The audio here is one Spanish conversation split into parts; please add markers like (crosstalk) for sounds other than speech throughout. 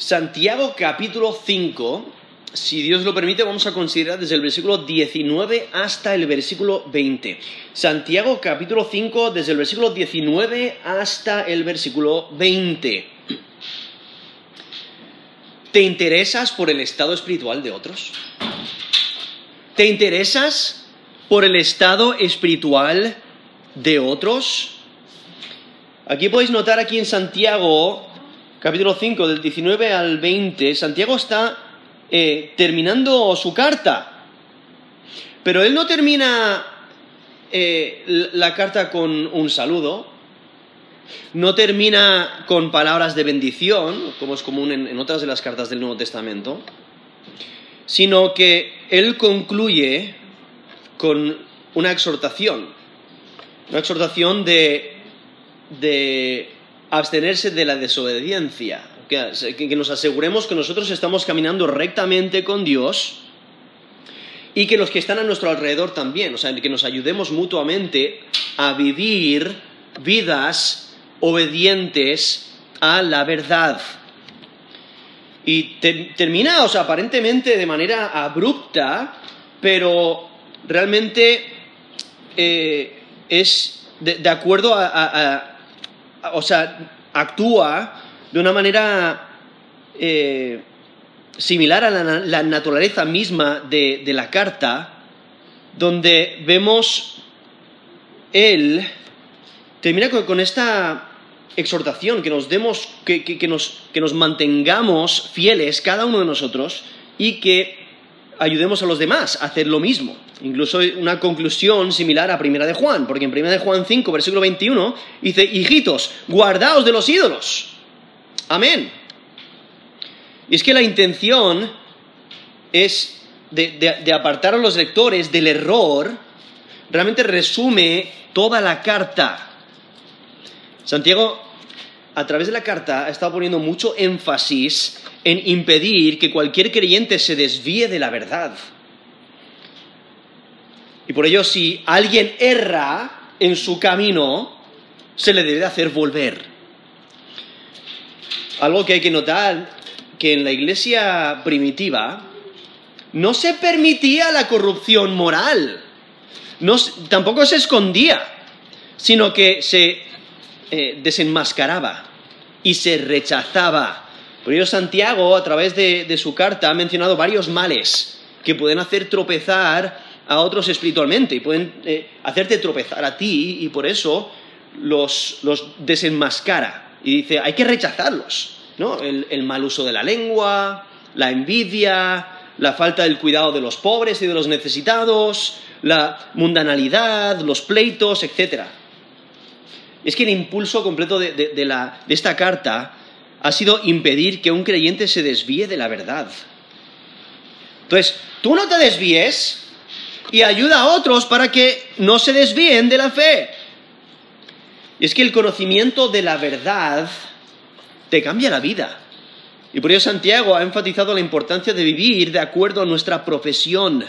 Santiago capítulo 5, si Dios lo permite, vamos a considerar desde el versículo 19 hasta el versículo 20. Santiago capítulo 5, desde el versículo 19 hasta el versículo 20. ¿Te interesas por el estado espiritual de otros? ¿Te interesas por el estado espiritual de otros? Aquí podéis notar aquí en Santiago, capítulo 5, del 19 al 20, Santiago está eh, terminando su carta. Pero él no termina eh, la carta con un saludo, no termina con palabras de bendición, como es común en, en otras de las cartas del Nuevo Testamento, sino que él concluye con una exhortación, una exhortación de, de abstenerse de la desobediencia, que, que nos aseguremos que nosotros estamos caminando rectamente con Dios y que los que están a nuestro alrededor también, o sea, que nos ayudemos mutuamente a vivir vidas obedientes a la verdad. Y te- termina, o sea, aparentemente de manera abrupta, pero realmente eh, es de, de acuerdo a, o sea, actúa de una manera eh, similar a la, na- la naturaleza misma de, la carta, donde vemos él termina con, esta exhortación, que nos demos, que- que nos, que nos mantengamos fieles cada uno de nosotros y que ayudemos a los demás a hacer lo mismo. Incluso una conclusión similar a Primera de Juan, porque en Primera de Juan 5, versículo 21, dice, hijitos, guardaos de los ídolos. Amén. Y es que la intención es de, de- de apartar a los lectores del error, realmente resume toda la carta. Santiago, a través de la carta, ha estado poniendo mucho énfasis en impedir que cualquier creyente se desvíe de la verdad. Y por ello, si alguien erra en su camino, se le debe de hacer volver. Algo que hay que notar, que en la iglesia primitiva no se permitía la corrupción moral, tampoco se escondía, sino que se eh, desenmascaraba y se rechazaba. Por ello Santiago, a través de, de su carta, ha mencionado varios males que pueden hacer tropezar a otros espiritualmente y pueden eh, hacerte tropezar a ti y por eso los, los desenmascara. Y dice, hay que rechazarlos, ¿no? El, el mal uso de la lengua, la envidia, la falta del cuidado de los pobres y de los necesitados, la mundanalidad, los pleitos, etc. Es que el impulso completo de, de- la- de esta carta ha sido impedir que un creyente se desvíe de la verdad. Entonces, tú no te desvíes y ayuda a otros para que no se desvíen de la fe. Y es que el conocimiento de la verdad te cambia la vida. Y por ello Santiago ha enfatizado la importancia de vivir de acuerdo a nuestra profesión.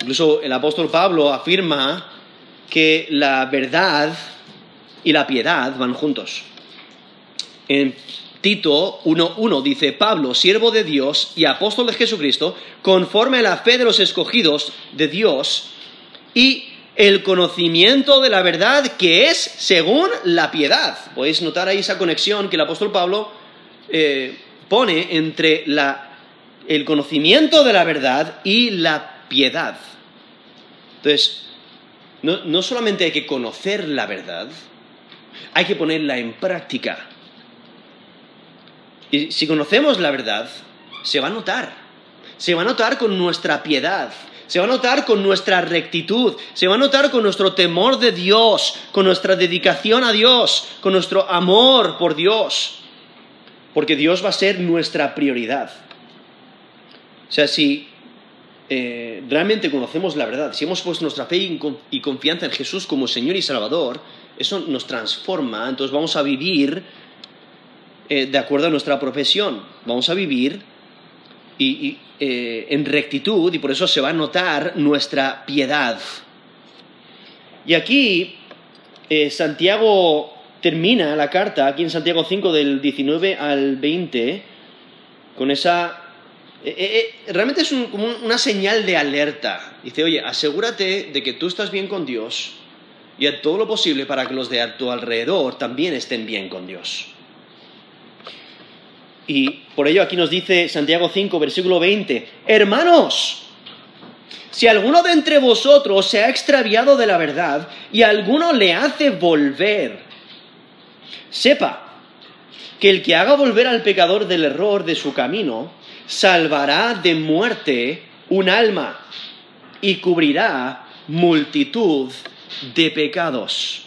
Incluso el apóstol Pablo afirma que la verdad y la piedad van juntos. En Tito 1.1 dice, Pablo, siervo de Dios y apóstol de Jesucristo, conforme a la fe de los escogidos de Dios y el conocimiento de la verdad que es según la piedad. Podéis notar ahí esa conexión que el apóstol Pablo eh, pone entre la- el conocimiento de la verdad y la piedad. Entonces, no, no solamente hay que conocer la verdad, hay que ponerla en práctica. Y si conocemos la verdad, se va a notar. Se va a notar con nuestra piedad. Se va a notar con nuestra rectitud. Se va a notar con nuestro temor de Dios, con nuestra dedicación a Dios, con nuestro amor por Dios. Porque Dios va a ser nuestra prioridad. O sea, si eh, realmente conocemos la verdad, si hemos puesto nuestra fe y con- y confianza en Jesús como Señor y Salvador, eso nos transforma. Entonces vamos a vivir eh, de acuerdo a nuestra profesión. Vamos a vivir y, eh, en rectitud y por eso se va a notar nuestra piedad. Y aquí Santiago termina la carta aquí en Santiago 5 del 19 al 20 con esa... eh, eh, eh, realmente es como un- una señal de alerta. Dice, oye, asegúrate de que tú estás bien con Dios y haz todo lo posible para que los de a tu alrededor también estén bien con Dios. Y por ello aquí nos dice Santiago 5, versículo 20, hermanos, si alguno de entre vosotros se ha extraviado de la verdad y alguno le hace volver, sepa que el que haga volver al pecador del error de su camino, salvará de muerte un alma y cubrirá multitud de pecados.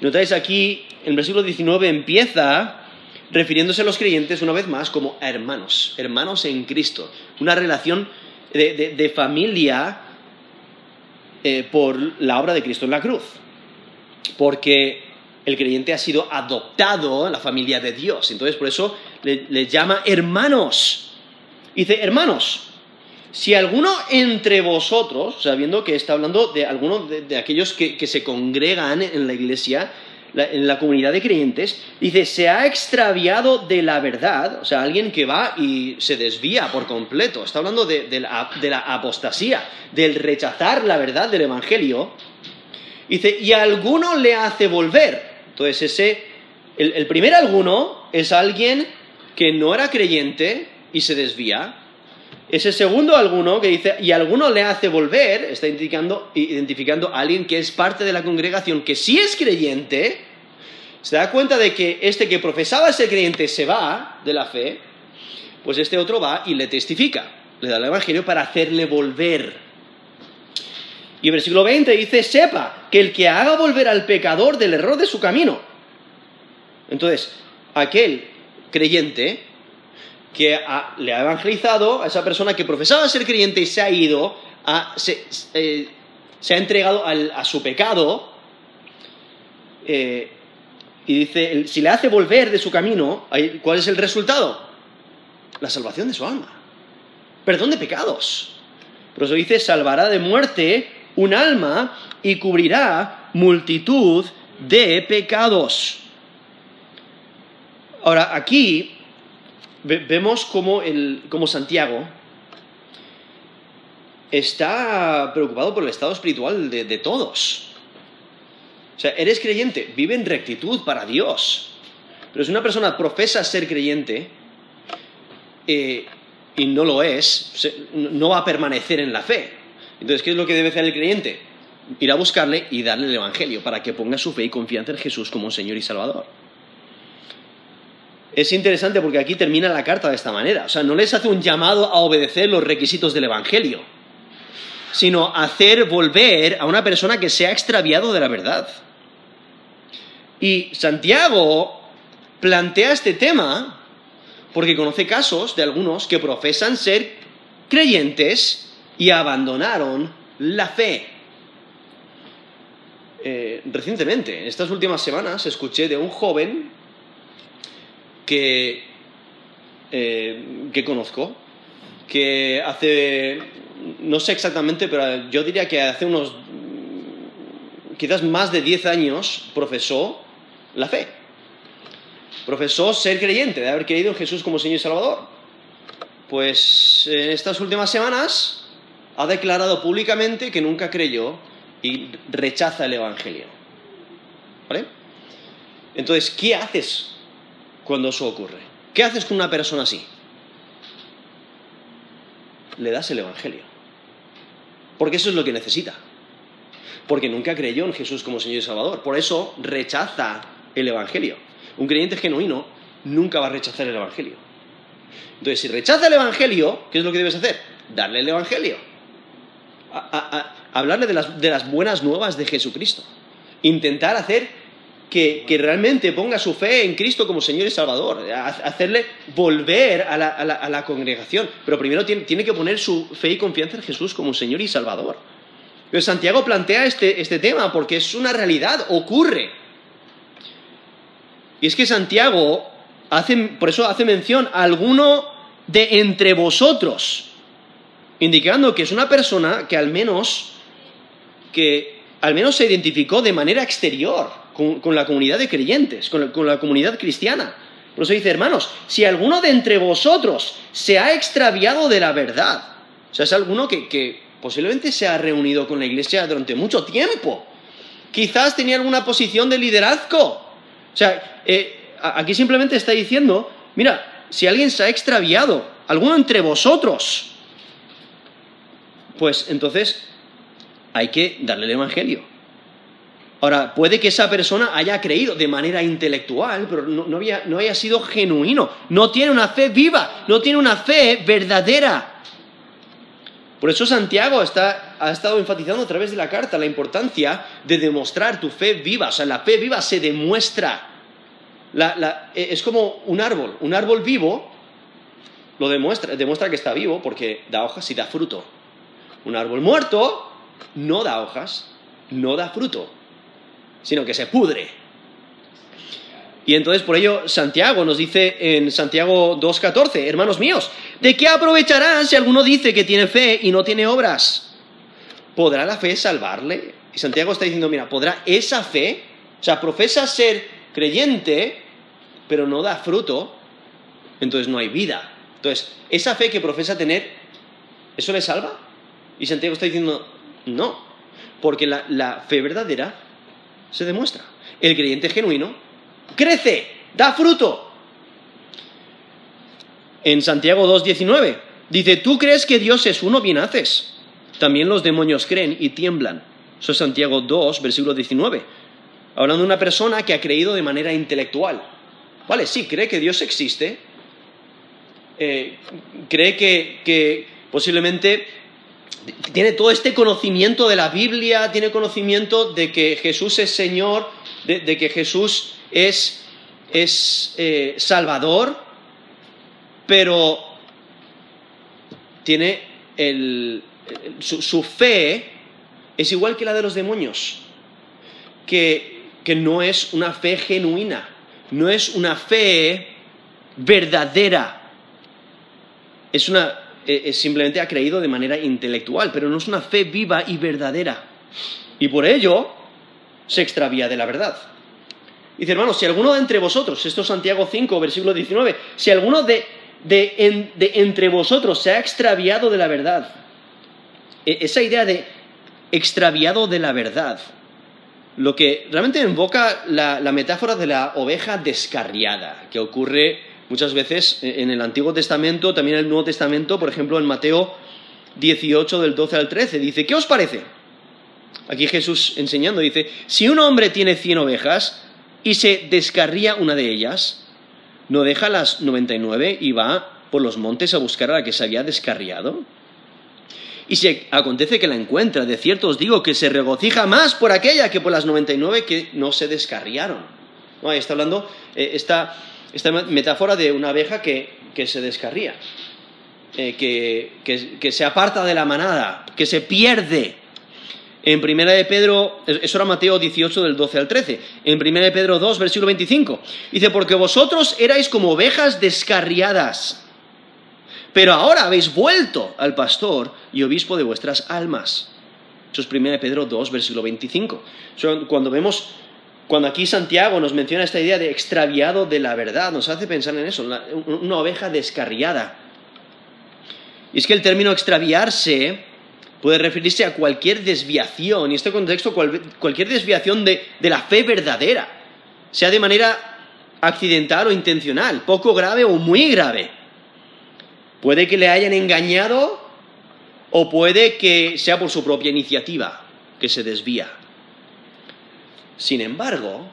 Notáis aquí, el versículo 19 empieza refiriéndose a los creyentes una vez más como hermanos, hermanos en Cristo, una relación de, de- de familia eh, por la obra de Cristo en la cruz, porque el creyente ha sido adoptado en la familia de Dios, entonces por eso le, llama hermanos. Dice, hermanos, si alguno entre vosotros, sabiendo que está hablando de algunos de, aquellos que, se congregan en la iglesia, en la comunidad de creyentes, dice, se ha extraviado de la verdad, o sea, alguien que va y se desvía por completo, está hablando de, de la, de la apostasía, del rechazar la verdad del Evangelio, dice, y alguno le hace volver. Entonces, ese, el, el primer alguno es alguien que no era creyente y se desvía. Ese segundo alguno que dice, y alguno le hace volver, está indicando, identificando a alguien que es parte de la congregación, que sí es creyente, se da cuenta de que este que profesaba ser creyente se va de la fe, pues este otro va y le testifica, le da el evangelio para hacerle volver. Y el versículo 20 dice, sepa que el que haga volver al pecador del error de su camino. Entonces, aquel creyente que le ha evangelizado a esa persona que profesaba ser creyente y se ha ido, eh, se ha entregado a su pecado, eh, y dice, si le hace volver de su camino, ¿cuál es el resultado? La salvación de su alma. Perdón de pecados. Por eso dice, salvará de muerte un alma y cubrirá multitud de pecados. Ahora, aquí ve- vemos como, el, como Santiago está preocupado por el estado espiritual de, todos. O sea, eres creyente, vive en rectitud para Dios. Pero si una persona profesa ser creyente eh, y no lo es, no va a permanecer en la fe. Entonces, ¿qué es lo que debe hacer el creyente? Ir a buscarle y darle el Evangelio para que ponga su fe y confianza en Jesús como Señor y Salvador. Es interesante porque aquí termina la carta de esta manera. O sea, no les hace un llamado a obedecer los requisitos del Evangelio, sino hacer volver a una persona que se ha extraviado de la verdad. Y Santiago plantea este tema porque conoce casos de algunos que profesan ser creyentes y abandonaron la fe. Eh, recientemente, en estas últimas semanas, escuché de un joven que, eh, que conozco, que hace, no sé exactamente, pero yo diría que hace unos, quizás más de 10 años, profesó la fe. Profesó ser creyente, de haber creído en Jesús como Señor y Salvador. Pues en estas últimas semanas ha declarado públicamente que nunca creyó y rechaza el Evangelio. ¿Vale? Entonces, ¿qué haces cuando eso ocurre? ¿Qué haces con una persona así? Le das el Evangelio. Porque eso es lo que necesita. Porque nunca creyó en Jesús como Señor y Salvador. Por eso rechaza el Evangelio. Un creyente genuino nunca va a rechazar el Evangelio. Entonces, si rechaza el Evangelio, ¿qué es lo que debes hacer? Darle el Evangelio. Hablarle de las, buenas nuevas de Jesucristo. Intentar hacer que, realmente ponga su fe en Cristo como Señor y Salvador. Ha- Hacerle volver a la, congregación. Pero primero tiene, tiene que poner su fe y confianza en Jesús como Señor y Salvador. Pero Santiago plantea este, este tema porque es una realidad, ocurre. Y es que Santiago hace, por eso hace mención a alguno de entre vosotros, indicando que es una persona que al menos que al menos se identificó de manera exterior con, la comunidad de creyentes, con la, comunidad cristiana. Por eso dice, hermanos, si alguno de entre vosotros se ha extraviado de la verdad, o sea, es alguno que, posiblemente se ha reunido con la iglesia durante mucho tiempo, quizás tenía alguna posición de liderazgo. O sea, eh, aquí simplemente está diciendo, mira, si alguien se ha extraviado, alguno entre vosotros, pues entonces hay que darle el Evangelio. Ahora, puede que esa persona haya creído de manera intelectual, pero no, haya sido genuino, no tiene una fe viva, no tiene una fe verdadera. Por eso Santiago ha estado enfatizando a través de la carta la importancia de demostrar tu fe viva. O sea, la fe viva se demuestra. es como un árbol. Un árbol vivo lo demuestra, demuestra que está vivo porque da hojas y da fruto. Un árbol muerto no da hojas, no da fruto, sino que se pudre. Y entonces por ello Santiago nos dice en Santiago 2.14, hermanos míos, ¿de qué aprovechará si alguno dice que tiene fe y no tiene obras? ¿Podrá la fe salvarle? Y Santiago está diciendo, mira, ¿podrá esa fe? O sea, profesa ser creyente, pero no da fruto, entonces no hay vida. Entonces, esa fe que profesa tener, ¿eso le salva? Y Santiago está diciendo, no, porque la, fe verdadera se demuestra. El creyente genuino crece, da fruto. En Santiago 2.19 dice, tú crees que Dios es uno, bien haces. También los demonios creen y tiemblan. Eso es Santiago 2, versículo 19. Hablando de una persona que ha creído de manera intelectual. Vale, sí, cree que Dios existe. Eh, cree que posiblemente tiene todo este conocimiento de la Biblia, tiene conocimiento de que Jesús es Señor, de, que Jesús es, eh, Salvador, pero tiene su, fe es igual que la de los demonios, que, que no es una fe genuina, no es una fe verdadera, es una eh, simplemente ha creído de manera intelectual, pero no es una fe viva y verdadera. Y por ello se extravía de la verdad. Dice, hermanos, si alguno de entre vosotros, esto es Santiago 5, versículo 19, si alguno de, entre vosotros se ha extraviado de la verdad, e, esa idea de extraviado de la verdad, lo que realmente invoca la metáfora de la oveja descarriada, que ocurre Muchas veces eh, en el Antiguo Testamento, también en el Nuevo Testamento, por ejemplo en Mateo 18 del 12 al 13, dice, ¿qué os parece? Aquí Jesús enseñando dice, si un hombre tiene cien ovejas y se descarría una de ellas, no deja las 99 y va por los montes a buscar a la que se había descarriado. Y si acontece que la encuentra, de cierto os digo que se regocija más por aquella que por las 99 que no se descarriaron. No, ahí está hablando, eh, está esta metáfora de una abeja que, se descarría, eh, que, se aparta de la manada, que se pierde. En primera de Pedro, eso era Mateo 18 del 12 al 13, en primera de Pedro 2, versículo 25, dice, porque vosotros erais como ovejas descarriadas, pero ahora habéis vuelto al pastor y obispo de vuestras almas. Eso es primera de Pedro 2, versículo 25. Cuando vemos cuando aquí Santiago nos menciona esta idea de extraviado de la verdad, nos hace pensar en eso, una oveja descarriada. Y es que el término extraviarse puede referirse a cualquier desviación, y en este contexto cualquier desviación de, de la fe verdadera, sea de manera accidental o intencional, poco grave o muy grave. Puede que le hayan engañado o puede que sea por su propia iniciativa que se desvía. Sin embargo,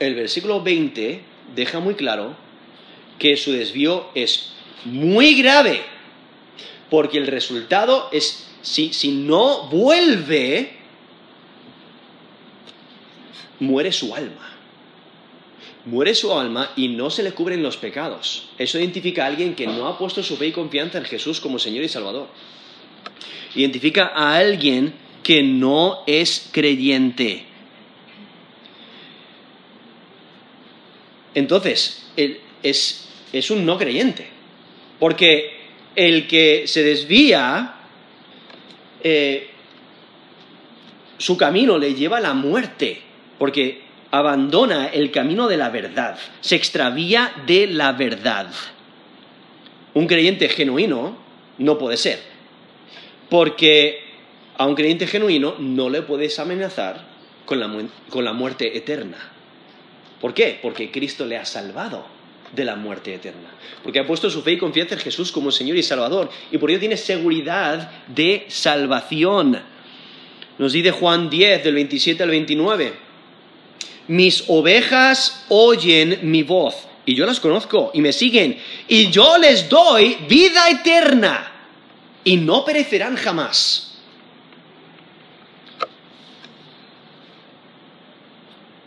el versículo 20 deja muy claro que su desvío es muy grave, porque el resultado es, si, no vuelve, muere su alma. Muere su alma y no se le cubren los pecados. Eso identifica a alguien que no ha puesto su fe y confianza en Jesús como Señor y Salvador. Identifica a alguien que no es creyente entonces es, un no creyente. Porque el que se desvía, eh, su camino le lleva a la muerte. Porque abandona el camino de la verdad, se extravía de la verdad. Un creyente genuino no puede ser, porque a un creyente genuino no le puedes amenazar con la, con la muerte eterna. ¿Por qué? Porque Cristo le ha salvado de la muerte eterna. Porque ha puesto su fe y confianza en Jesús como Señor y Salvador. Y por ello tiene seguridad de salvación. Nos dice Juan 10, del 27 al 29. Mis ovejas oyen mi voz, y yo las conozco, y me siguen, y yo les doy vida eterna, y no perecerán jamás.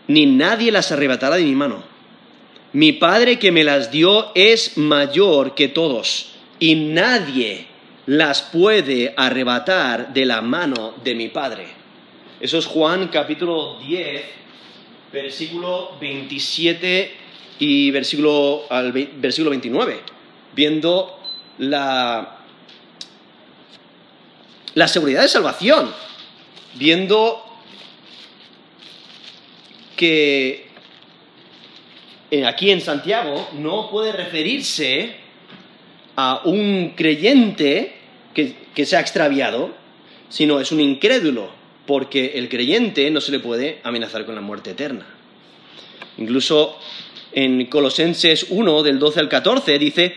Ni nadie las arrebatará de mi mano. Mi Padre que me las dio es mayor que todos, y nadie las puede arrebatar de la mano de mi Padre. Eso es Juan capítulo 10, versículo 27 y versículo, al, versículo 29, viendo la, la seguridad de salvación, viendo que eh, aquí en Santiago no puede referirse a un creyente que, se ha extraviado, sino es un incrédulo, porque el creyente no se le puede amenazar con la muerte eterna. Incluso en Colosenses 1, del 12 al 14, dice,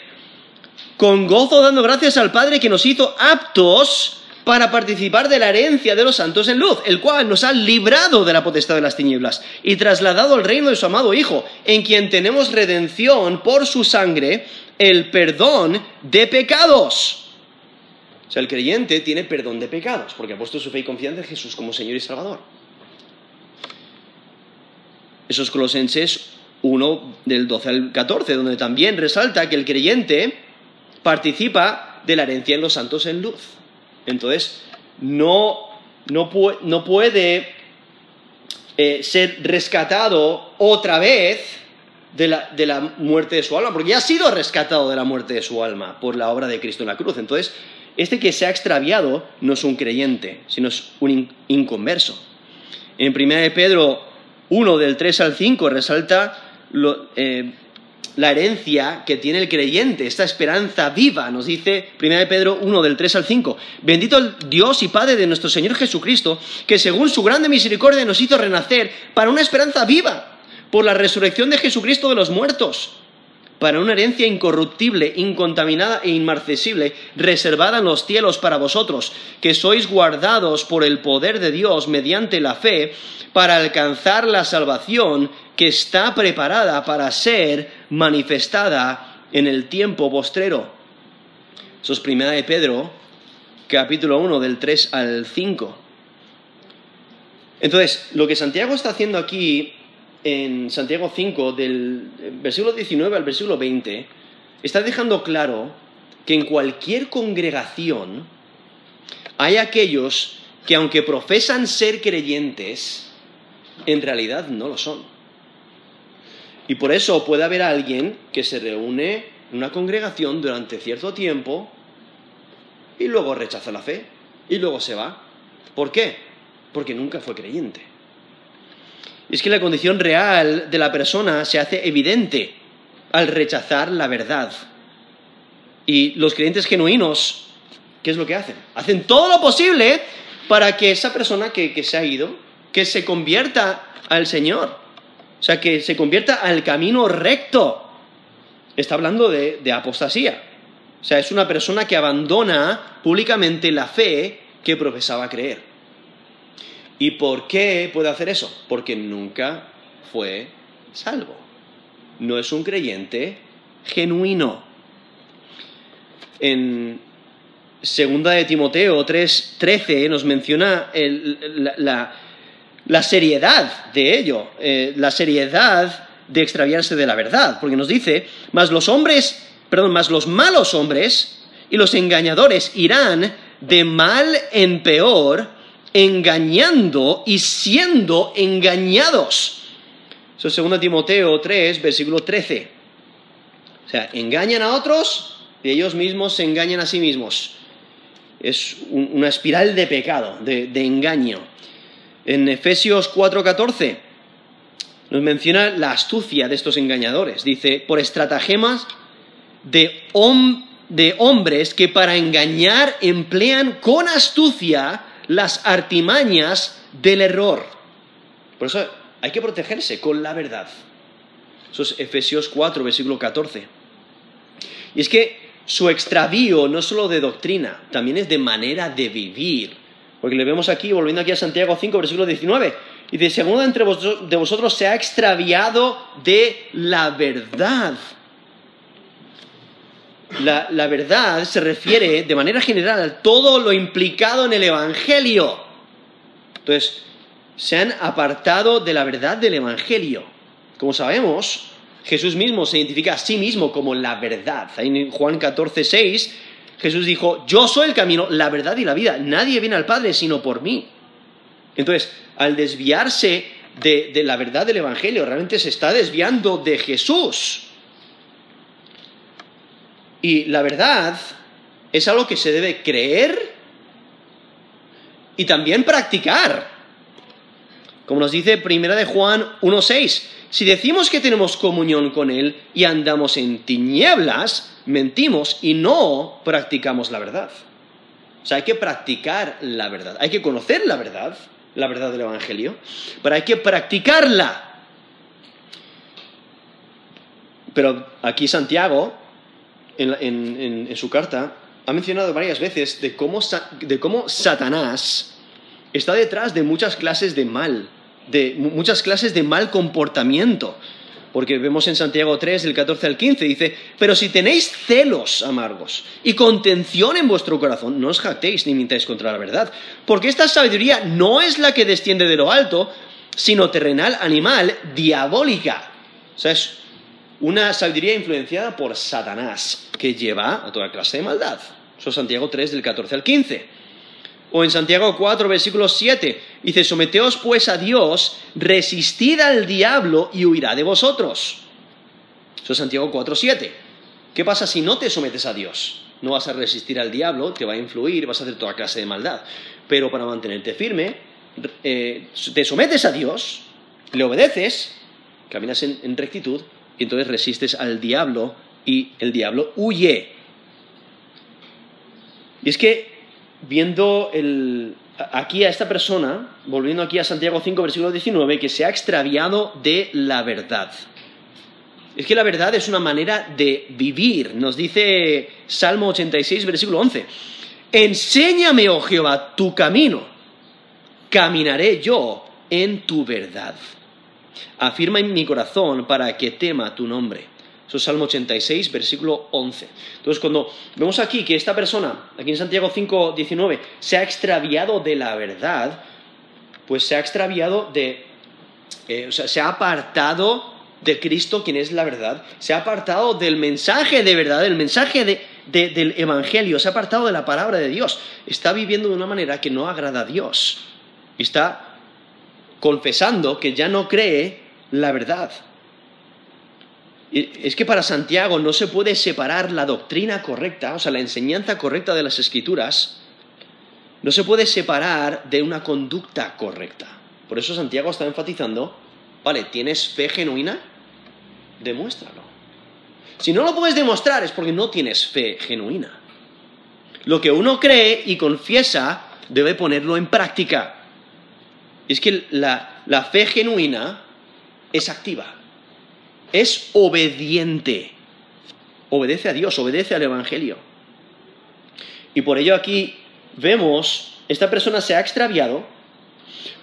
con gozo dando gracias al Padre que nos hizo aptos para participar de la herencia de los santos en luz, el cual nos ha librado de la potestad de las tinieblas y trasladado al reino de su amado Hijo, en quien tenemos redención por su sangre, el perdón de pecados o sea, el creyente tiene perdón de pecados, porque ha puesto su fe y confianza en Jesús como Señor y Salvador. Esos Colosenses 1 del 12 al 14, donde también resalta que el creyente participa de la herencia en los santos en luz. Entonces, no, puede eh, ser rescatado otra vez de la, de la, muerte de su alma, porque ya ha sido rescatado de la muerte de su alma por la obra de Cristo en la cruz. Entonces, este que se ha extraviado no es un creyente, sino es un inconverso. En 1 Pedro 1, del 3 al 5, resalta eh, la herencia que tiene el creyente, esta esperanza viva. Nos dice 1 Pedro 1, del 3 al 5. Bendito el Dios y Padre de nuestro Señor Jesucristo, que según su grande misericordia nos hizo renacer para una esperanza viva, por la resurrección de Jesucristo de los muertos para una herencia incorruptible, incontaminada e inmarcesible, reservada en los cielos para vosotros, que sois guardados por el poder de Dios mediante la fe, para alcanzar la salvación que está preparada para ser manifestada en el tiempo postrero. Eso es primera de Pedro, capítulo 1, del 3 al 5. Entonces, lo que Santiago está haciendo aquí en Santiago 5, del versículo 19 al versículo 20, está dejando claro que en cualquier congregación hay aquellos que aunque profesan ser creyentes, en realidad no lo son. Y por eso puede haber alguien que se reúne en una congregación durante cierto tiempo y luego rechaza la fe y luego se va. ¿Por qué? Porque nunca fue creyente es que la condición real de la persona se hace evidente al rechazar la verdad. Y los creyentes genuinos, ¿qué es lo que hacen? Hacen todo lo posible para que esa persona que, se ha ido, que se convierta al Señor. O sea, que se convierta al camino recto. Está hablando de, de apostasía. O sea, es una persona que abandona públicamente la fe que profesaba creer. ¿Y por qué puede hacer eso? Porque nunca fue salvo. No es un creyente genuino. En segunda de Timoteo 3:13 nos menciona la, seriedad de ello, eh, la seriedad de extraviarse de la verdad, porque nos dice, más los hombres, perdón, más los malos hombres y los engañadores irán de mal en peor, engañando y siendo engañados. Eso es 2 Timoteo 3, versículo 13. O sea, engañan a otros y ellos mismos se engañan a sí mismos. Es una espiral de pecado, de, engaño. En Efesios 4:14 nos menciona la astucia de estos engañadores. Dice, por estratagemas de, hombres que para engañar emplean con astucia las artimañas del error. Por eso hay que protegerse con la verdad. Eso es Efesios 4, versículo 14. Y es que su extravío no solo de doctrina, también es de manera de vivir. Porque le vemos aquí, volviendo aquí a Santiago 5, versículo 19. Y de segundo entre de vosotros se ha extraviado de la verdad. La, la, verdad se refiere de manera general a todo lo implicado en el Evangelio. Entonces, se han apartado de la verdad del Evangelio. Como sabemos, Jesús mismo se identifica a sí mismo como la verdad. En Juan 14, 6, Jesús dijo, yo soy el camino, la verdad y la vida. Nadie viene al Padre sino por mí. Entonces, al desviarse de, la verdad del Evangelio, realmente se está desviando de Jesús. Y la verdad es algo que se debe creer y también practicar. Como nos dice Primera de Juan 1.6, si decimos que tenemos comunión con Él y andamos en tinieblas, mentimos y no practicamos la verdad. O sea, hay que practicar la verdad, hay que conocer la verdad, la verdad del Evangelio, pero hay que practicarla. Pero aquí Santiago, en, su carta, ha mencionado varias veces de cómo, de cómo Satanás está detrás de muchas clases de mal, de muchas clases de mal comportamiento. Porque vemos en Santiago 3, del 14 al 15, dice, pero si tenéis celos amargos y contención en vuestro corazón, no os jactéis ni mintáis contra la verdad, porque esta sabiduría no es la que desciende de lo alto, sino terrenal, animal, diabólica. O sea, es una sabiduría influenciada por Satanás, que lleva a toda clase de maldad. Eso es Santiago 3, del 14 al 15. O en Santiago 4, versículo 7, dice, someteos pues a Dios, resistid al diablo y huirá de vosotros. Eso es Santiago 4, 7. ¿Qué pasa si no te sometes a Dios? No vas a resistir al diablo, te va a influir, vas a hacer toda clase de maldad. Pero para mantenerte firme, eh, te sometes a Dios, le obedeces, caminas en rectitud, y entonces resistes al diablo y el diablo huye. Y es que viendo aquí a esta persona, volviendo aquí a Santiago 5, versículo 19, que se ha extraviado de la verdad. Es que la verdad es una manera de vivir. Nos dice Salmo 86, versículo 11. Enséñame, oh Jehová, tu camino. Caminaré yo en tu verdad. Afirma en mi corazón para que tema tu nombre. Eso es Salmo 86, versículo 11. Entonces, cuando vemos aquí que esta persona, aquí en Santiago 5, 19, se ha extraviado de la verdad, pues se ha extraviado de, eh, o sea, se ha apartado de Cristo, quien es la verdad, se ha apartado del mensaje de verdad, del mensaje del Evangelio, se ha apartado de la palabra de Dios, está viviendo de una manera que no agrada a Dios, está confesando que ya no cree la verdad. Es que para Santiago no se puede separar la doctrina correcta, o sea, la enseñanza correcta de las escrituras, no se puede separar de una conducta correcta. Por eso Santiago está enfatizando, vale, ¿tienes fe genuina? Demuéstralo. Si no lo puedes demostrar es porque no tienes fe genuina. Lo que uno cree y confiesa debe ponerlo en práctica. Es que la, la fe genuina es activa es obediente. Obedece a Dios, obedece al Evangelio. Y por ello aquí vemos, esta persona se ha extraviado,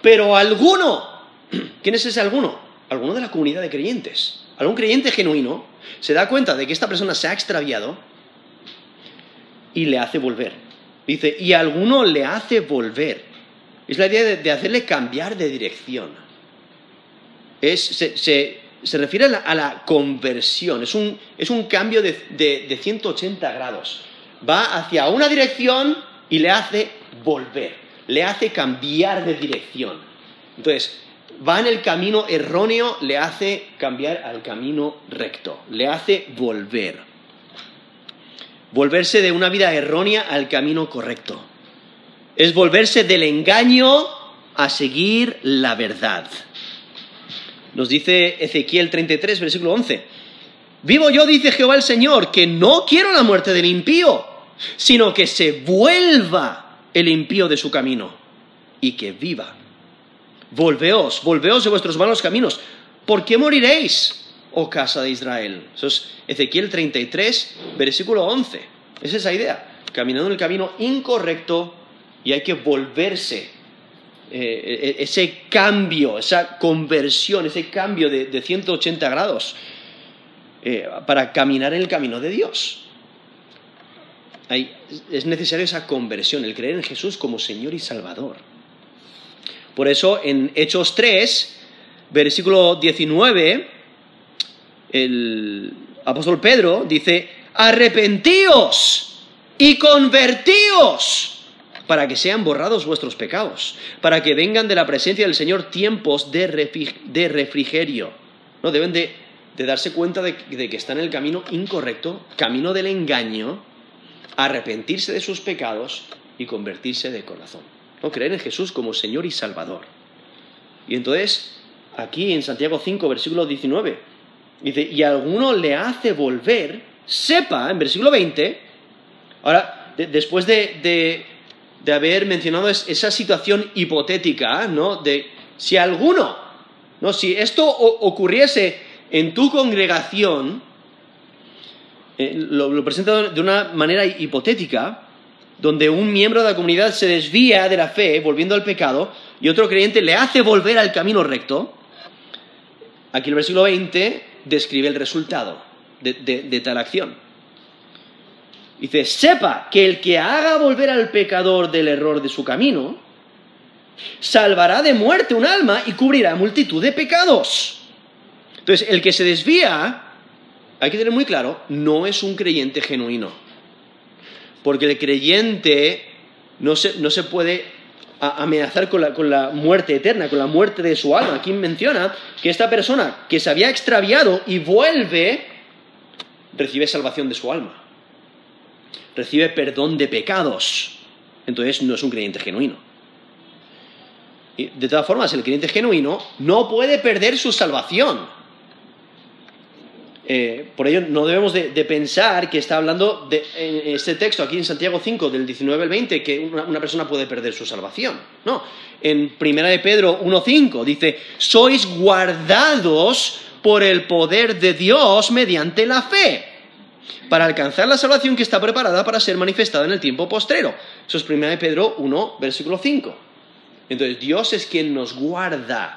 pero alguno, (clears throat) ¿quién es ese alguno? Alguno de la comunidad de creyentes. Algún creyente genuino se da cuenta de que esta persona se ha extraviado y le hace volver. Dice, y alguno le hace volver. Es la idea de, hacerle cambiar de dirección. Es, se, refiere a la, conversión, es un, cambio de, de 180 grados. Va hacia una dirección y le hace volver, le hace cambiar de dirección. Entonces, va en el camino erróneo, le hace cambiar al camino recto, le hace volver. Volverse de una vida errónea al camino correcto. Es volverse del engaño a seguir la verdad. Nos dice Ezequiel 33, versículo 11. Vivo yo, dice Jehová el Señor, que no quiero la muerte del impío, sino que se vuelva el impío de su camino y que viva. Volveos, volveos de vuestros malos caminos. ¿Por qué moriréis, oh casa de Israel? Eso es Ezequiel 33, versículo 11. Es esa idea. Caminando en el camino incorrecto y hay que volverse. Eh, e, ese cambio, esa conversión, ese cambio de, 180 grados eh, para caminar en el camino de Dios. es necesaria esa conversión, el creer en Jesús como Señor y Salvador. Por eso en Hechos 3, versículo 19, el apóstol Pedro dice, arrepentíos y convertíos para que sean borrados vuestros pecados, para que vengan de la presencia del Señor tiempos de, refrigerio. ¿No? Deben de, darse cuenta de, que están en el camino incorrecto, camino del engaño, arrepentirse de sus pecados y convertirse de corazón. ¿No? Creer en Jesús como Señor y Salvador. Y entonces, aquí en Santiago 5, versículo 19, dice, y alguno le hace volver, sepa, en versículo 20, ahora, después de de haber mencionado esa situación hipotética, ¿no? De si alguno, ¿no? Si esto ocurriese en tu congregación, eh, lo, presenta de una manera hipotética, donde un miembro de la comunidad se desvía de la fe, volviendo al pecado, y otro creyente le hace volver al camino recto. Aquí el versículo 20 describe el resultado de tal acción. Dice, sepa que el que haga volver al pecador del error de su camino, salvará de muerte un alma y cubrirá multitud de pecados. Entonces, el que se desvía, hay que tener muy claro, no es un creyente genuino. Porque el creyente no se, puede amenazar con la, con la, muerte eterna, con la muerte de su alma. Aquí menciona que esta persona que se había extraviado y vuelve, recibe salvación de su alma recibe perdón de pecados. Entonces no es un creyente genuino. Y de todas formas, el creyente genuino no puede perder su salvación. Eh, por ello, no debemos de, pensar que está hablando de en este texto aquí en Santiago 5, del 19 al 20, que una, persona puede perder su salvación. No, en 1 de Pedro 1.5 dice, sois guardados por el poder de Dios mediante la fe para alcanzar la salvación que está preparada para ser manifestada en el tiempo postrero. Eso es 1 Pedro 1, versículo 5. Entonces, Dios es quien nos guarda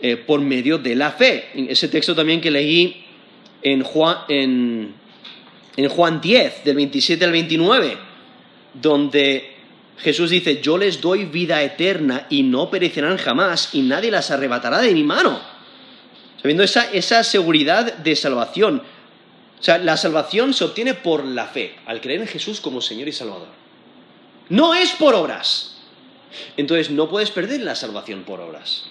eh, por medio de la fe. Ese texto también que leí en Juan, en, en Juan 10, del 27 al 29, donde Jesús dice, yo les doy vida eterna y no perecerán jamás y nadie las arrebatará de mi mano. Sabiendo esa, esa seguridad de salvación, o sea, la salvación se obtiene por la fe, al creer en Jesús como Señor y Salvador. No es por obras. Entonces no puedes perder la salvación por obras.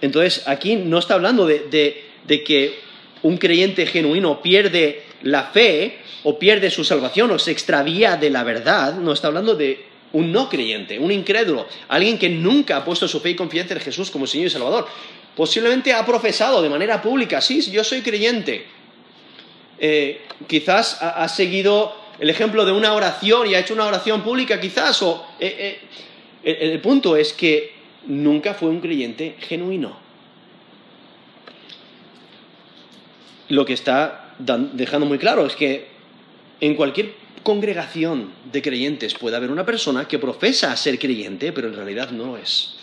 Entonces aquí no está hablando de, que un creyente genuino pierde la fe o pierde su salvación o se extravía de la verdad. No está hablando de un no creyente, un incrédulo, alguien que nunca ha puesto su fe y confianza en Jesús como Señor y Salvador. Posiblemente ha profesado de manera pública, sí, yo soy creyente. Eh, quizás ha, seguido el ejemplo de una oración y ha hecho una oración pública, quizás, o eh, eh, el, punto es que nunca fue un creyente genuino. Lo que está dejando muy claro es que en cualquier congregación de creyentes puede haber una persona que profesa ser creyente, pero en realidad no lo es.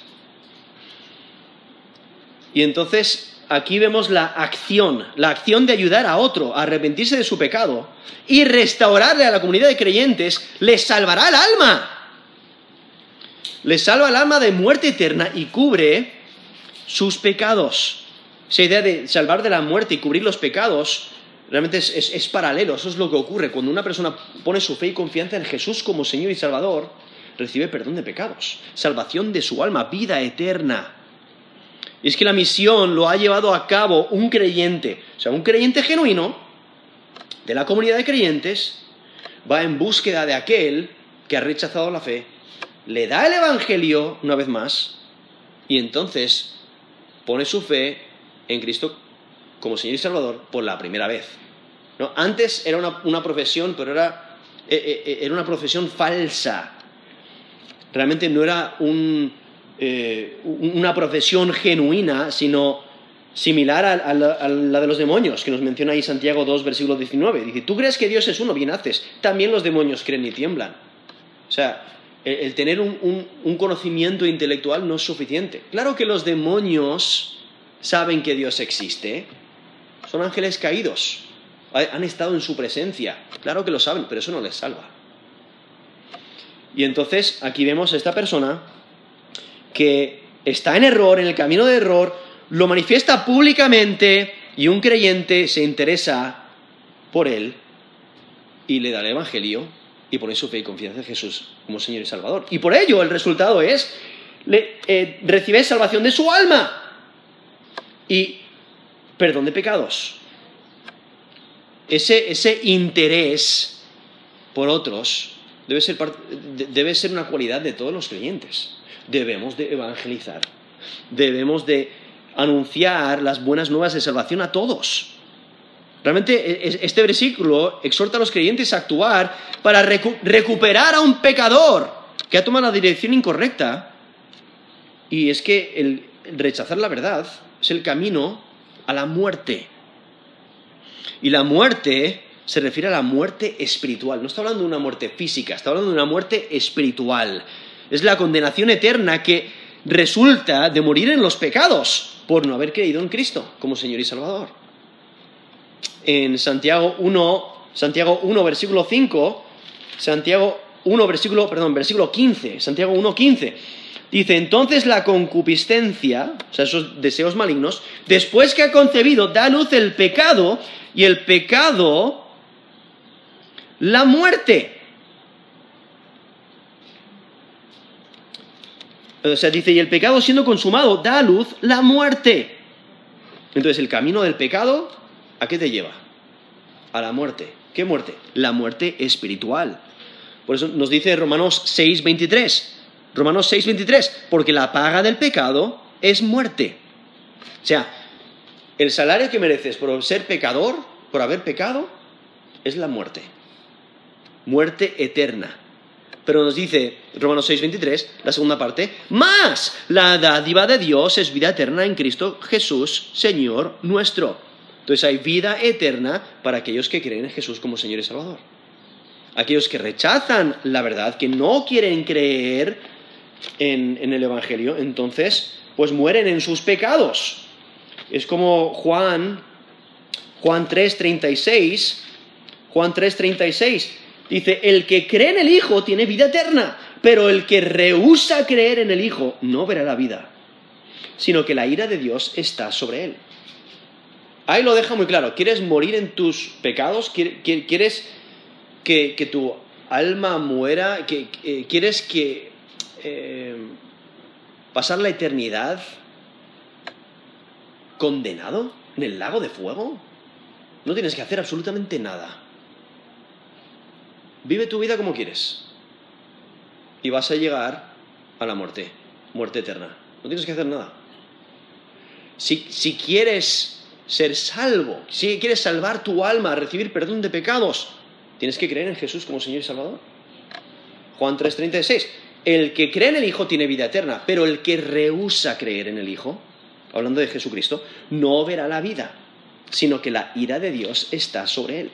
Y entonces aquí vemos la acción, la acción de ayudar a otro a arrepentirse de su pecado y restaurarle a la comunidad de creyentes, le salvará el alma. Le salva el alma de muerte eterna y cubre sus pecados. Esa idea de salvar de la muerte y cubrir los pecados realmente es, paralelo. Eso es lo que ocurre cuando una persona pone su fe y confianza en Jesús como Señor y Salvador, recibe perdón de pecados, salvación de su alma, vida eterna. Y es que la misión lo ha llevado a cabo un creyente, o sea, un creyente genuino de la comunidad de creyentes, va en búsqueda de aquel que ha rechazado la fe, le da el Evangelio una vez más y entonces pone su fe en Cristo como Señor y Salvador por la primera vez. ¿no? Antes era una, profesión, pero era, eh, eh, eh, era una profesión falsa. Realmente no era una profesión genuina, sino similar a, la, de los demonios, que nos menciona ahí Santiago 2, versículo 19. Dice, tú crees que Dios es uno, bien haces. También los demonios creen y tiemblan. O sea, el, tener un, conocimiento intelectual no es suficiente. Claro que los demonios saben que Dios existe. Son ángeles caídos. Han estado en su presencia. Claro que lo saben, pero eso no les salva. Y entonces aquí vemos a esta persona que está en error, en el camino de error, lo manifiesta públicamente y un creyente se interesa por él y le da el Evangelio y pone su fe y confianza en Jesús como Señor y Salvador. Y por ello el resultado es, le, eh, recibe salvación de su alma y perdón de pecados. Ese, ese interés por otros debe ser, debe ser una cualidad de todos los creyentes. Debemos de evangelizar, debemos de anunciar las buenas nuevas de salvación a todos. Realmente e, este versículo exhorta a los creyentes a actuar para recuperar a un pecador que ha tomado la dirección incorrecta. Y es que el rechazar la verdad es el camino a la muerte. Y la muerte se refiere a la muerte espiritual. No está hablando de una muerte física, está hablando de una muerte espiritual. Es la condenación eterna que resulta de morir en los pecados por no haber creído en Cristo como Señor y Salvador en Santiago 1, Santiago 1, versículo 5, Santiago 1, versículo, perdón, versículo 15, Santiago 1, 15. Dice, entonces la concupiscencia, o sea, esos deseos malignos, después que ha concebido, da luz el pecado, y el pecado, la muerte. O sea, dice, y el pecado siendo consumado, da a luz la muerte. Entonces, el camino del pecado ¿A qué te lleva? A la muerte. ¿Qué muerte? La muerte espiritual. Por eso nos dice Romanos 6:23. Romanos 6:23, porque la paga del pecado es muerte. O sea, el salario que mereces por ser pecador, por haber pecado, es la muerte. Muerte eterna. Pero nos dice Romanos 6:23, la segunda parte, más la dádiva de Dios es vida eterna en Cristo Jesús, Señor nuestro. Entonces hay vida eterna para aquellos que creen en Jesús como Señor y Salvador. Aquellos que rechazan la verdad, que no quieren creer en, el Evangelio, entonces pues mueren en sus pecados. Es como Juan, Juan 3:36, Juan 3:36 dice, el que cree en el Hijo tiene vida eterna, pero el que rehúsa creer en el Hijo no verá la vida, sino que la ira de Dios está sobre él. Ahí lo deja muy claro. ¿Quieres morir en tus pecados? ¿Quieres que, tu alma muera? ¿Quieres que eh, pasar la eternidad condenado en el lago de fuego? No tienes que hacer absolutamente nada. Vive tu vida como quieres. Y vas a llegar a la muerte, muerte eterna. No tienes que hacer nada. Si, si quieres ser salvo, si quieres salvar tu alma, recibir perdón de pecados, tienes que creer en Jesús como Señor y Salvador. Juan 3:36, el que cree en el Hijo tiene vida eterna, pero el que rehúsa creer en el Hijo, hablando de Jesucristo, no verá la vida, sino que la ira de Dios está sobre él.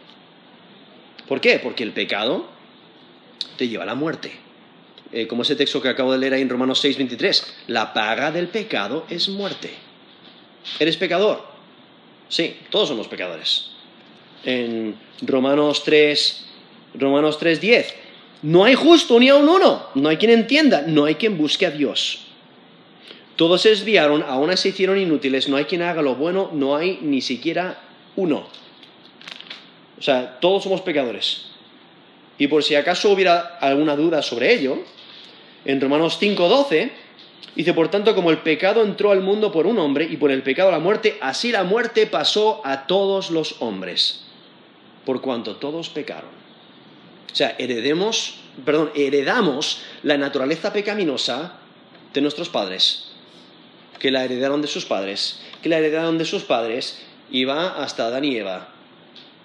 ¿Por qué? Porque el pecado te lleva a la muerte. Eh, como ese texto que acabo de leer ahí en Romanos 6:23, la paga del pecado es muerte. Eres pecador, Sí, todos somos pecadores. En Romanos 3, Romanos 3:10, no hay justo ni a un uno, no hay quien entienda, no hay quien busque a Dios. Todos se desviaron, aún se hicieron inútiles, no hay quien haga lo bueno, no hay ni siquiera uno. O sea, todos somos pecadores. Y por si acaso hubiera alguna duda sobre ello, en Romanos 5:12 Dice, por tanto, como el pecado entró al mundo por un hombre y por el pecado la muerte, así la muerte pasó a todos los hombres, por cuanto todos pecaron. O sea, heredemos, perdón, heredamos la naturaleza pecaminosa de nuestros padres. que la heredaron de sus padres, que la heredaron de sus padres y va hasta Adán y Eva,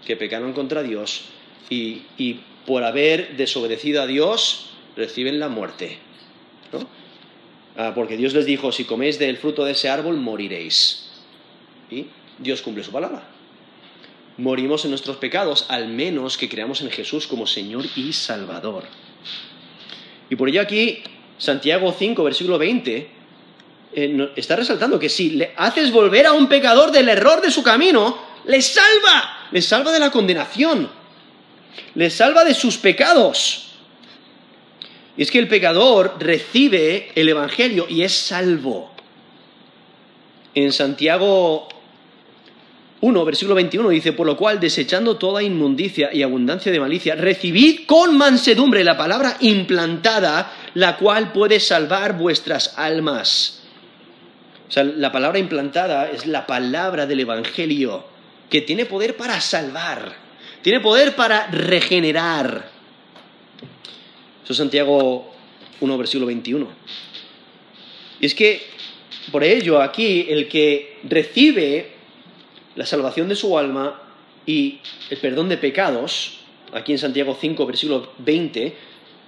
que pecaron contra Dios y, y por haber desobedecido a Dios reciben la muerte. ¿no? Ah, porque Dios les dijo, si coméis del fruto de ese árbol, moriréis. Y Dios cumple su palabra. Morimos en nuestros pecados, al menos que creamos en Jesús como Señor y Salvador. Y por ello aquí, Santiago 5, versículo 20, eh, está resaltando que si le haces volver a un pecador del error de su camino, le salva, le salva de la condenación, le salva de sus pecados. Y es que el pecador recibe el Evangelio y es salvo. En Santiago 1, versículo 21 dice, por lo cual, desechando toda inmundicia y abundancia de malicia, recibid con mansedumbre la palabra implantada, la cual puede salvar vuestras almas. O sea, la palabra implantada es la palabra del Evangelio, que tiene poder para salvar, tiene poder para regenerar. Eso es Santiago 1, versículo 21. Y es que, por ello, aquí el que recibe la salvación de su alma y el perdón de pecados, aquí en Santiago 5, versículo 20,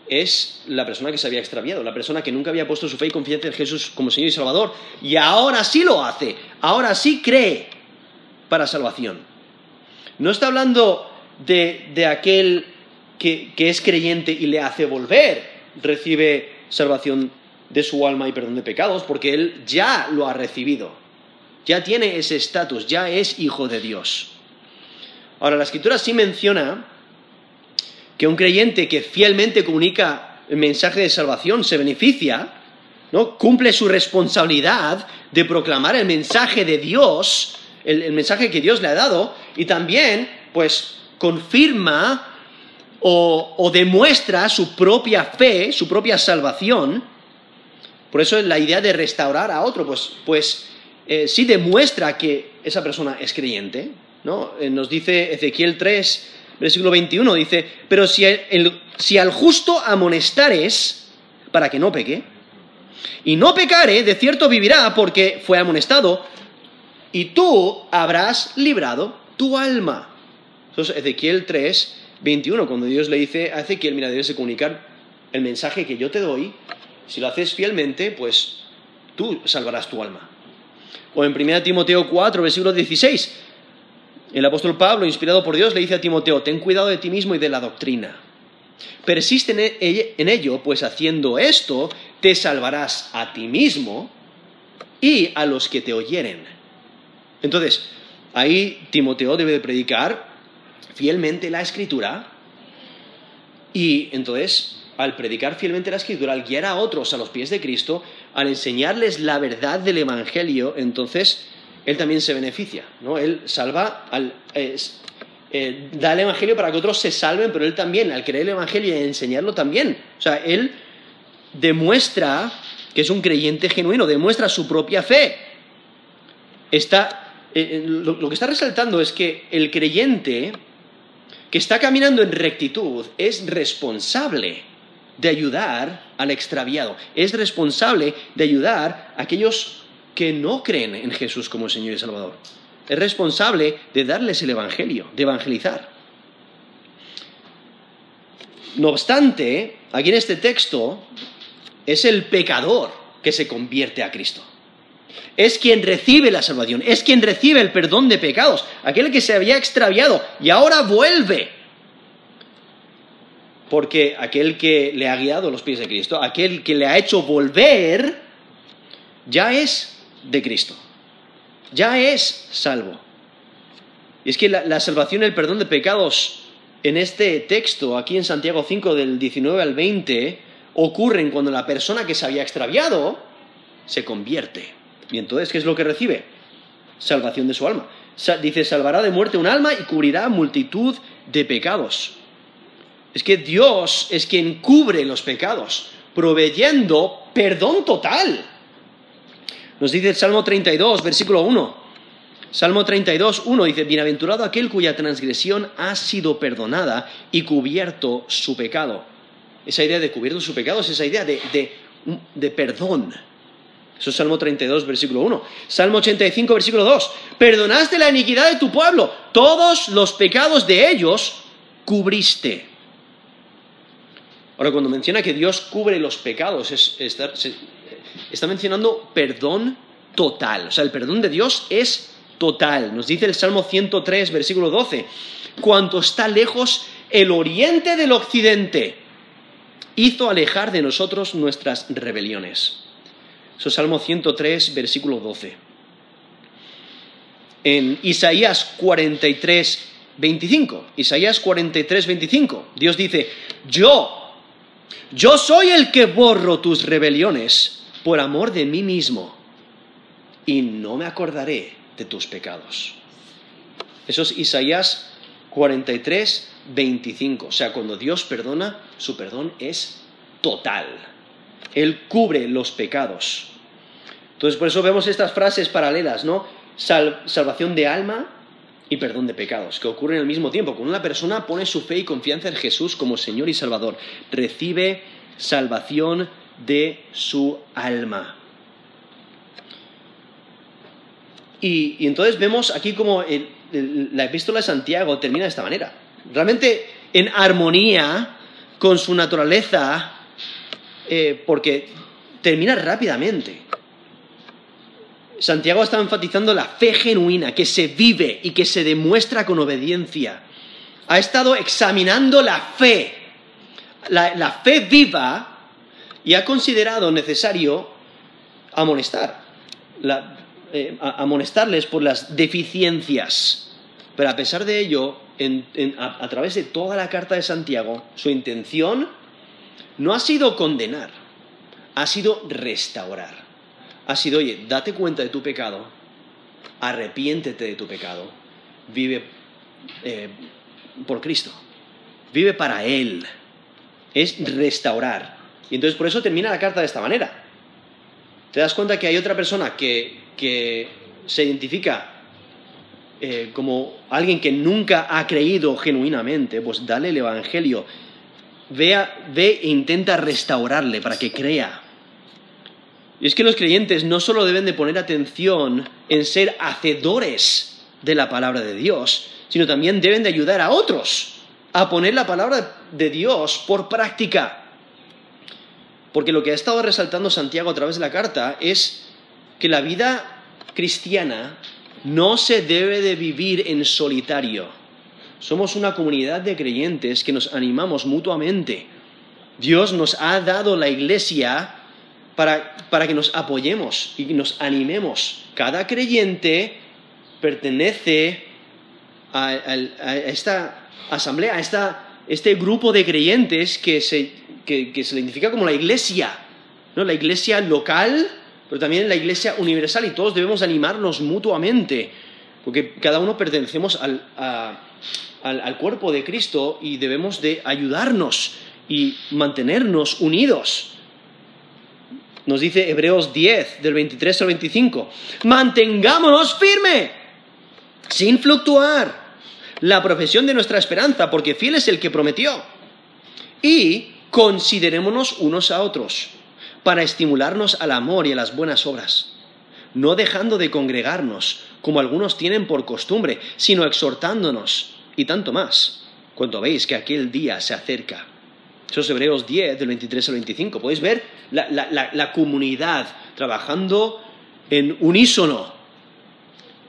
es la persona que se había extraviado, la persona que nunca había puesto su fe y confianza en Jesús como Señor y Salvador, y ahora sí lo hace, ahora sí cree para salvación. No está hablando de, de aquel que, es creyente y le hace volver, recibe salvación de su alma y perdón de pecados, porque él ya lo ha recibido, ya tiene ese estatus, ya es hijo de Dios. Ahora, la escritura sí menciona que un creyente que fielmente comunica el mensaje de salvación se beneficia, ¿no? cumple su responsabilidad de proclamar el mensaje de Dios, el, el mensaje que Dios le ha dado, y también, pues, confirma o, demuestra su propia fe, su propia salvación. Por eso la idea de restaurar a otro, pues, pues eh, sí demuestra que esa persona es creyente. ¿no? Eh, nos dice Ezequiel 3, versículo 21, dice, pero si, si al justo amonestares para que no peque, y no pecare, de cierto vivirá porque fue amonestado, y tú habrás librado tu alma. Entonces, Ezequiel 3, 21, cuando Dios le dice a Ezequiel, mira, debes de comunicar el mensaje que yo te doy, si lo haces fielmente, pues tú salvarás tu alma. O en 1 Timoteo 4, versículo 16, el apóstol Pablo, inspirado por Dios, le dice a Timoteo, ten cuidado de ti mismo y de la doctrina. Persiste en ello, pues haciendo esto, te salvarás a ti mismo y a los que te oyeren. Entonces, ahí Timoteo debe de predicar fielmente la escritura y entonces al predicar fielmente la escritura, al guiar a otros a los pies de Cristo, al enseñarles la verdad del Evangelio, entonces él también se beneficia, ¿no? Él salva, al, eh, da el Evangelio para que otros se salven, pero él también, al creer el Evangelio y enseñarlo también. O sea, él demuestra que es un creyente genuino, demuestra su propia fe. Está, eh, lo que está resaltando es que el creyente que está caminando en rectitud es responsable de ayudar al extraviado, es responsable de ayudar a aquellos que no creen en Jesús como Señor y Salvador. Es responsable de darles el Evangelio, de evangelizar. No obstante, aquí en este texto es el pecador que se convierte a Cristo es quien recibe la salvación, es quien recibe el perdón de pecados, aquel que se había extraviado y ahora vuelve. Porque aquel que le ha guiado los pies de Cristo, aquel que le ha hecho volver, ya es de Cristo, ya es salvo. Y es que la, la salvación el perdón de pecados en este texto, aquí en Santiago 5 del 19 al 20, ocurren cuando la persona que se había extraviado se convierte. Y entonces, ¿qué es lo que recibe? Salvación de su alma. Dice, salvará de muerte un alma y cubrirá multitud de pecados. Es que Dios es quien cubre los pecados, proveyendo perdón total. Nos dice el Salmo 32, versículo 1. Salmo 32, 1 dice, Bienaventurado aquel cuya transgresión ha sido perdonada y cubierto su pecado. Esa idea de cubierto su pecado es esa idea de, de, de perdón Eso es Salmo 32, versículo 1. Salmo 85, versículo 2. Perdonaste la iniquidad de tu pueblo. Todos los pecados de ellos cubriste. Ahora, cuando menciona que Dios cubre los pecados, está, mencionando perdón total. O sea, el perdón de Dios es total. Nos dice el Salmo 103, versículo 12. Cuanto está lejos el oriente del occidente, hizo alejar de nosotros nuestras rebeliones. Eso es Salmo 103, versículo 12. En Isaías 43, 25. Isaías 43, 25. Dios dice, yo, yo soy el que borro tus rebeliones por amor de mí mismo, y no me acordaré de tus pecados. Eso es Isaías 43, 25. O sea, cuando Dios perdona, su perdón es total. Él cubre los pecados. Entonces, por eso vemos estas frases paralelas, ¿no? salvación de alma y perdón de pecados, que ocurren al mismo tiempo. Cuando una persona pone su fe y confianza en Jesús como Señor y Salvador, recibe salvación de su alma. Y, entonces vemos aquí como la epístola de Santiago termina de esta manera. Realmente en armonía con su naturaleza eh, porque termina rápidamente. Santiago está enfatizando la fe genuina que se vive y que se demuestra con obediencia. Ha estado examinando la fe, la, fe viva, y ha considerado necesario amonestar, eh, amonestarles por las deficiencias. Pero a pesar de ello, a través de toda la carta de Santiago, su intención no ha sido condenar, ha sido restaurar. Ha sido, oye, date cuenta de tu pecado, arrepiéntete de tu pecado, vive eh, por Cristo, vive para Él. Es restaurar. Y entonces por eso termina la carta de esta manera. Te das cuenta que hay otra persona que, se identifica eh, como alguien que nunca ha creído genuinamente, pues dale el Evangelio ve e intenta restaurarle para que crea. Y es que los creyentes no solo deben de poner atención en ser hacedores de la palabra de Dios, sino también deben de ayudar a otros a poner la palabra de Dios por práctica. Porque lo que ha estado resaltando Santiago a través de la carta es que la vida cristiana no se debe de vivir en solitario somos una comunidad de creyentes que nos animamos mutuamente. Dios nos ha dado la iglesia para, que nos apoyemos y nos animemos. Cada creyente pertenece a, esta asamblea, a este grupo de creyentes que se, que, se identifica como la iglesia, ¿no? la iglesia local, pero también la iglesia universal y todos debemos animarnos mutuamente, porque cada uno pertenecemos al, al, cuerpo de Cristo y debemos de ayudarnos y mantenernos unidos. Nos dice Hebreos 10, del 23 al 25, mantengámonos firme, sin fluctuar, la profesión de nuestra esperanza, porque fiel es el que prometió. Y considerémonos unos a otros, para estimularnos al amor y a las buenas obras, no dejando de congregarnos, como algunos tienen por costumbre, sino exhortándonos y tanto más, cuando veis que aquel día se acerca. Eso es Hebreos 10, del 23 al 25. Podéis ver la, comunidad trabajando en unísono.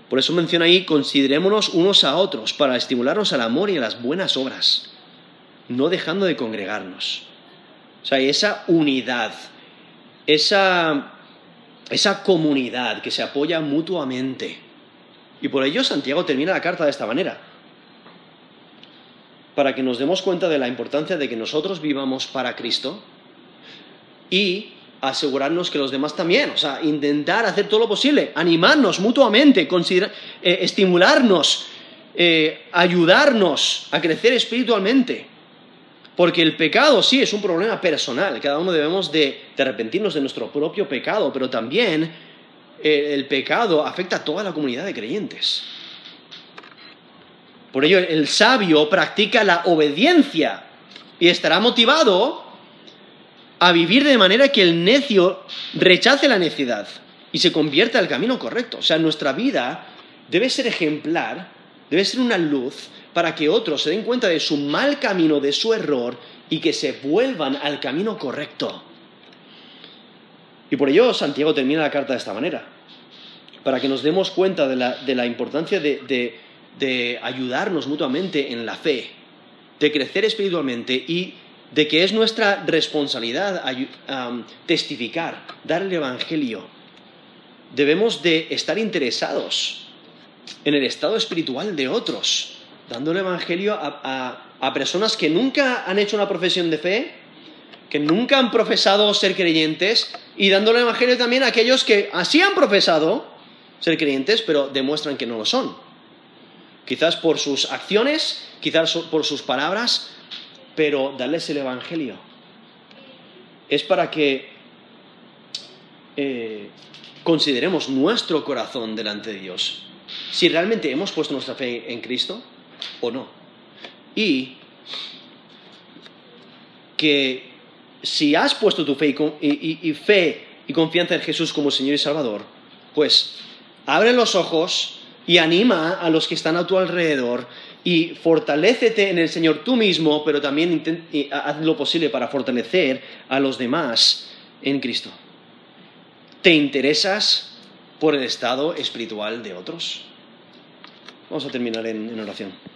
Por eso menciona ahí, considerémonos unos a otros para estimularnos al amor y a las buenas obras, no dejando de congregarnos. O sea, esa unidad, esa, esa comunidad que se apoya mutuamente. Y por ello Santiago termina la carta de esta manera para que nos demos cuenta de la importancia de que nosotros vivamos para Cristo y asegurarnos que los demás también, o sea, intentar hacer todo lo posible, animarnos mutuamente, eh, estimularnos, eh, ayudarnos a crecer espiritualmente. Porque el pecado sí es un problema personal, cada uno debemos de, arrepentirnos de nuestro propio pecado, pero también eh, el pecado afecta a toda la comunidad de creyentes. Por ello, el sabio practica la obediencia y estará motivado a vivir de manera que el necio rechace la necedad y se convierta al camino correcto. O sea, nuestra vida debe ser ejemplar, debe ser una luz para que otros se den cuenta de su mal camino, de su error y que se vuelvan al camino correcto. Y por ello Santiago termina la carta de esta manera, para que nos demos cuenta de la, importancia de ayudarnos mutuamente en la fe, de crecer espiritualmente y de que es nuestra responsabilidad testificar, dar el Evangelio. Debemos de estar interesados en el estado espiritual de otros, dando el Evangelio a, a personas que nunca han hecho una profesión de fe, que nunca han profesado ser creyentes, y dando el Evangelio también a aquellos que así han profesado ser creyentes, pero demuestran que no lo son. Quizás por sus acciones, quizás por sus palabras, pero darles el Evangelio. Es para que eh, consideremos nuestro corazón delante de Dios. Si realmente hemos puesto nuestra fe en Cristo o no. Y que si has puesto tu fe y, fe y confianza en Jesús como Señor y Salvador, pues abre los ojos y anima a los que están a tu alrededor y fortalécete en el Señor tú mismo, pero también haz lo posible para fortalecer a los demás en Cristo. ¿Te interesas por el estado espiritual de otros? Vamos a terminar en oración.